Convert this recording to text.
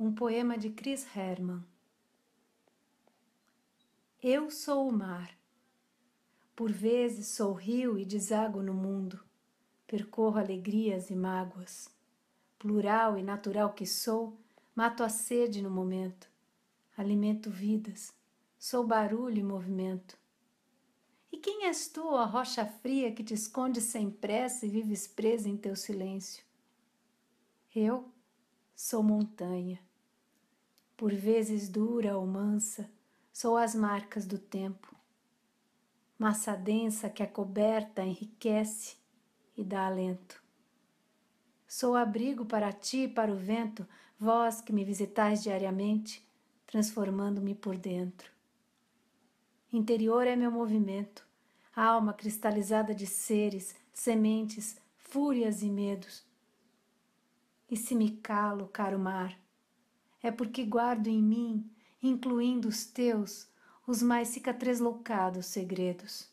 Um poema de Chris Herman. Eu sou o mar. Por vezes sou rio e desago no mundo. Percorro alegrias e mágoas. Plural e natural que sou, mato a sede no momento. Alimento vidas. Sou barulho e movimento. E quem és tu, a rocha fria que te esconde sem pressa e vives presa em teu silêncio? Eu sou montanha por vezes dura ou mansa, sou as marcas do tempo. Massa densa que a coberta enriquece e dá alento. Sou abrigo para ti e para o vento, vós que me visitais diariamente, transformando-me por dentro. Interior é meu movimento, alma cristalizada de seres, sementes, fúrias e medos. E se me calo, caro mar, é porque guardo em mim, incluindo os teus, os mais cicatrizloucados segredos.